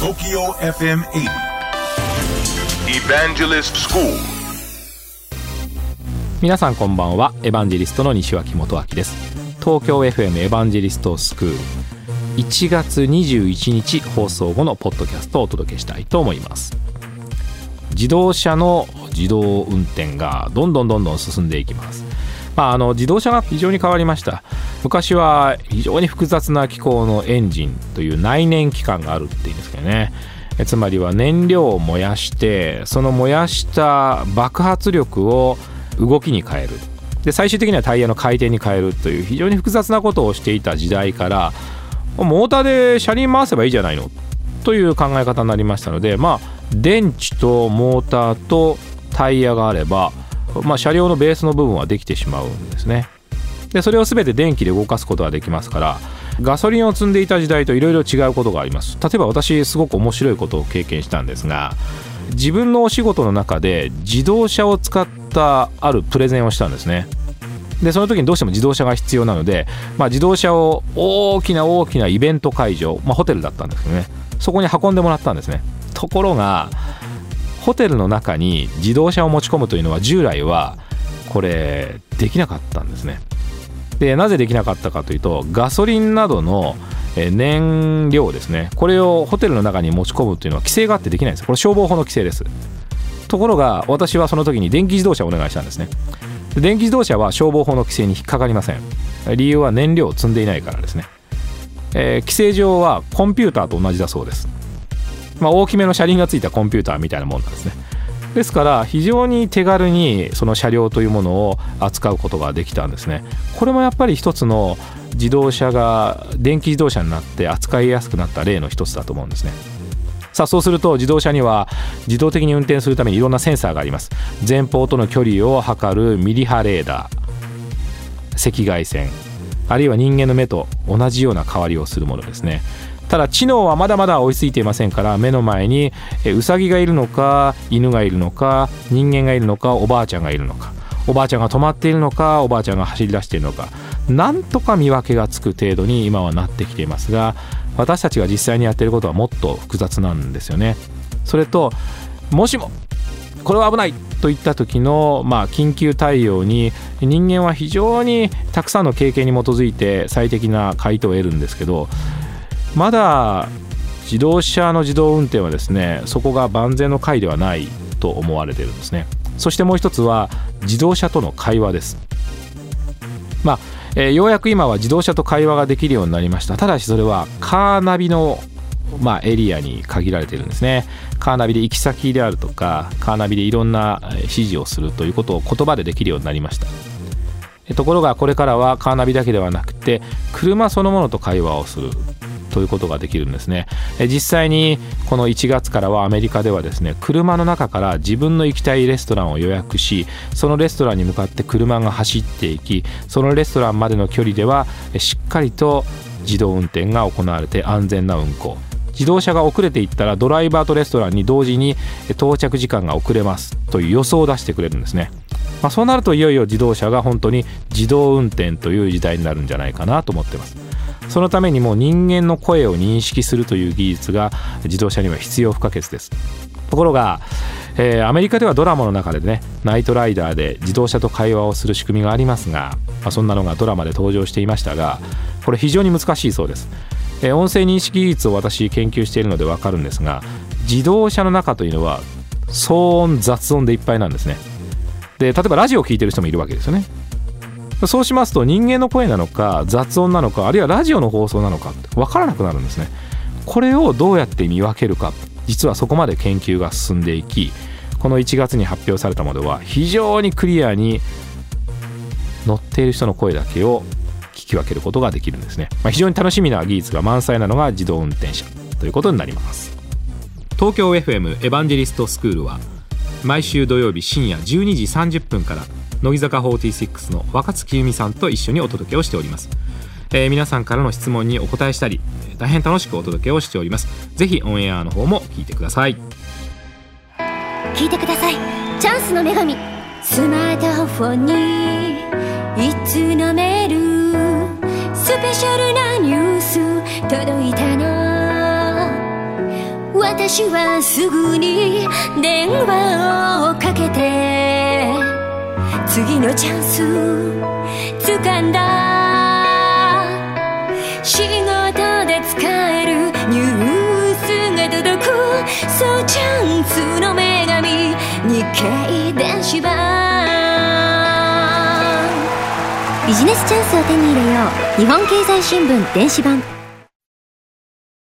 TOKYO FM 80 Evangelist School. 皆さんこんばんは。エヴァンジェリストの西脇元明です。東京 FM エヴァンジェリストスクール1月21日放送後のポッドキャストをお届けしたいと思います。自動車の自動運転がどんどんどんどん進んでいきます。まあ、あの自動車が非常に変わりました昔は非常に複雑な機構のエンジンという内燃機関があるっていうんですけどね。えつまりは燃料を燃やしてその燃やした爆発力を動きに変える。で最終的にはタイヤの回転に変えるという非常に複雑なことをしていた時代からモーターで車輪回せばいいじゃないのという考え方になりましたのでまあ電池とモーターとタイヤがあれば、まあ、車両のベースの部分はできてしまうんですね。でそれを全て電気で動かすことができますからガソリンを積んでいた時代といろいろ違うことがあります。例えば私すごく面白いことを経験したんですが自分のお仕事の中で自動車を使ったあるプレゼンをしたんですね。でその時にどうしても自動車が必要なので、まあ、自動車を大きな大きなイベント会場、まあ、ホテルだったんですけどね。そこに運んでもらったんですね。ところがホテルの中に自動車を持ち込むというのは従来はこれできなかったんですね。でなぜできなかったかというとガソリンなどの燃料ですね。これをホテルの中に持ち込むというのは規制があってできないんです。これ消防法の規制です。ところが私はその時に電気自動車をお願いしたんですね。電気自動車は消防法の規制に引っかかりません。理由は燃料を積んでいないからですね、えー、規制上はコンピューターと同じだそうです。まあ、大きめの車輪がついたコンピューターみたいなもんなんですね。ですから非常に手軽にその車両というものを扱うことができたんですね。これもやっぱり一つの自動車が電気自動車になって扱いやすくなった例の一つだと思うんですね。さあそうすると自動車には自動的に運転するためにいろんなセンサーがあります。前方との距離を測るミリ波レーダー赤外線あるいは人間の目と同じような変わりをするものですね。ただ知能はまだまだ追いついていませんから目の前にウサギがいるのか犬がいるのか人間がいるのかおばあちゃんがいるのかおばあちゃんが止まっているのかおばあちゃんが走り出しているのかなんとか見分けがつく程度に今はなってきていますが私たちが実際にやっていることはもっと複雑なんですよね。それともしもこれは危ないといった時の、まあ、緊急対応に人間は非常にたくさんの経験に基づいて最適な回答を得るんですけどまだ自動車の自動運転はですねそこが万全の回ではないと思われているんですね。そしてもう一つは自動車との会話です。まあ、えー、ようやく今は自動車と会話ができるようになりました。ただしそれはカーナビのまあ、エリアに限られているんですね。カーナビで行き先であるとかカーナビでいろんな指示をするということを言葉でできるようになりました。ところがこれからはカーナビだけではなくて車そのものと会話をする。ということができるんですね。実際にこの1月からはアメリカではですね車の中から自分の行きたいレストランを予約しそのレストランに向かって車が走っていきそのレストランまでの距離ではしっかりと自動運転が行われて安全な運行。自動車が遅れていったらドライバーとレストランに同時に到着時間が遅れます。という予想を出してくれるんですね、まあ、そうなるといよいよ自動車が本当に自動運転という時代になるんじゃないかなと思ってます。そのためにも人間の声を認識するという技術が自動車には必要不可欠です。ところが、えー、アメリカではドラマの中でねナイトライダーで自動車と会話をする仕組みがありますが、まあ、そんなのがドラマで登場していましたがこれ非常に難しいそうです、えー、音声認識技術を私研究しているので分かるんですが自動車の中というのは騒音雑音でいっぱいなんですね。で例えばラジオを聴いてる人もいるわけですよね。そうしますと人間の声なのか雑音なのかあるいはラジオの放送なのか分からなくなるんですね。これをどうやって見分けるか。実はそこまで研究が進んでいきこの1月に発表されたものは非常にクリアに乗っている人の声だけを聞き分けることができるんですね、まあ、非常に楽しみな技術が満載なのが自動運転車。ということになります。東京 FM エヴァンジェリストスクールは毎週土曜日深夜12時30分から乃木坂46の若槻由美さんと一緒にお届けをしております、えー、皆さんからの質問にお答えしたり大変楽しくお届けをしております。ぜひオンエアの方も聞いてください。聞いてください。チャンスの女神スマートフォンにいつのメールスペシャルなニュース届いたの。私はすぐに電話をかけて次のチャンス。掴んだ。仕事で使える。ニュースが届く。そうチャンスの女神。日経電子版。ビジネスチャンスを手に入れよう。日本経済新聞電子版。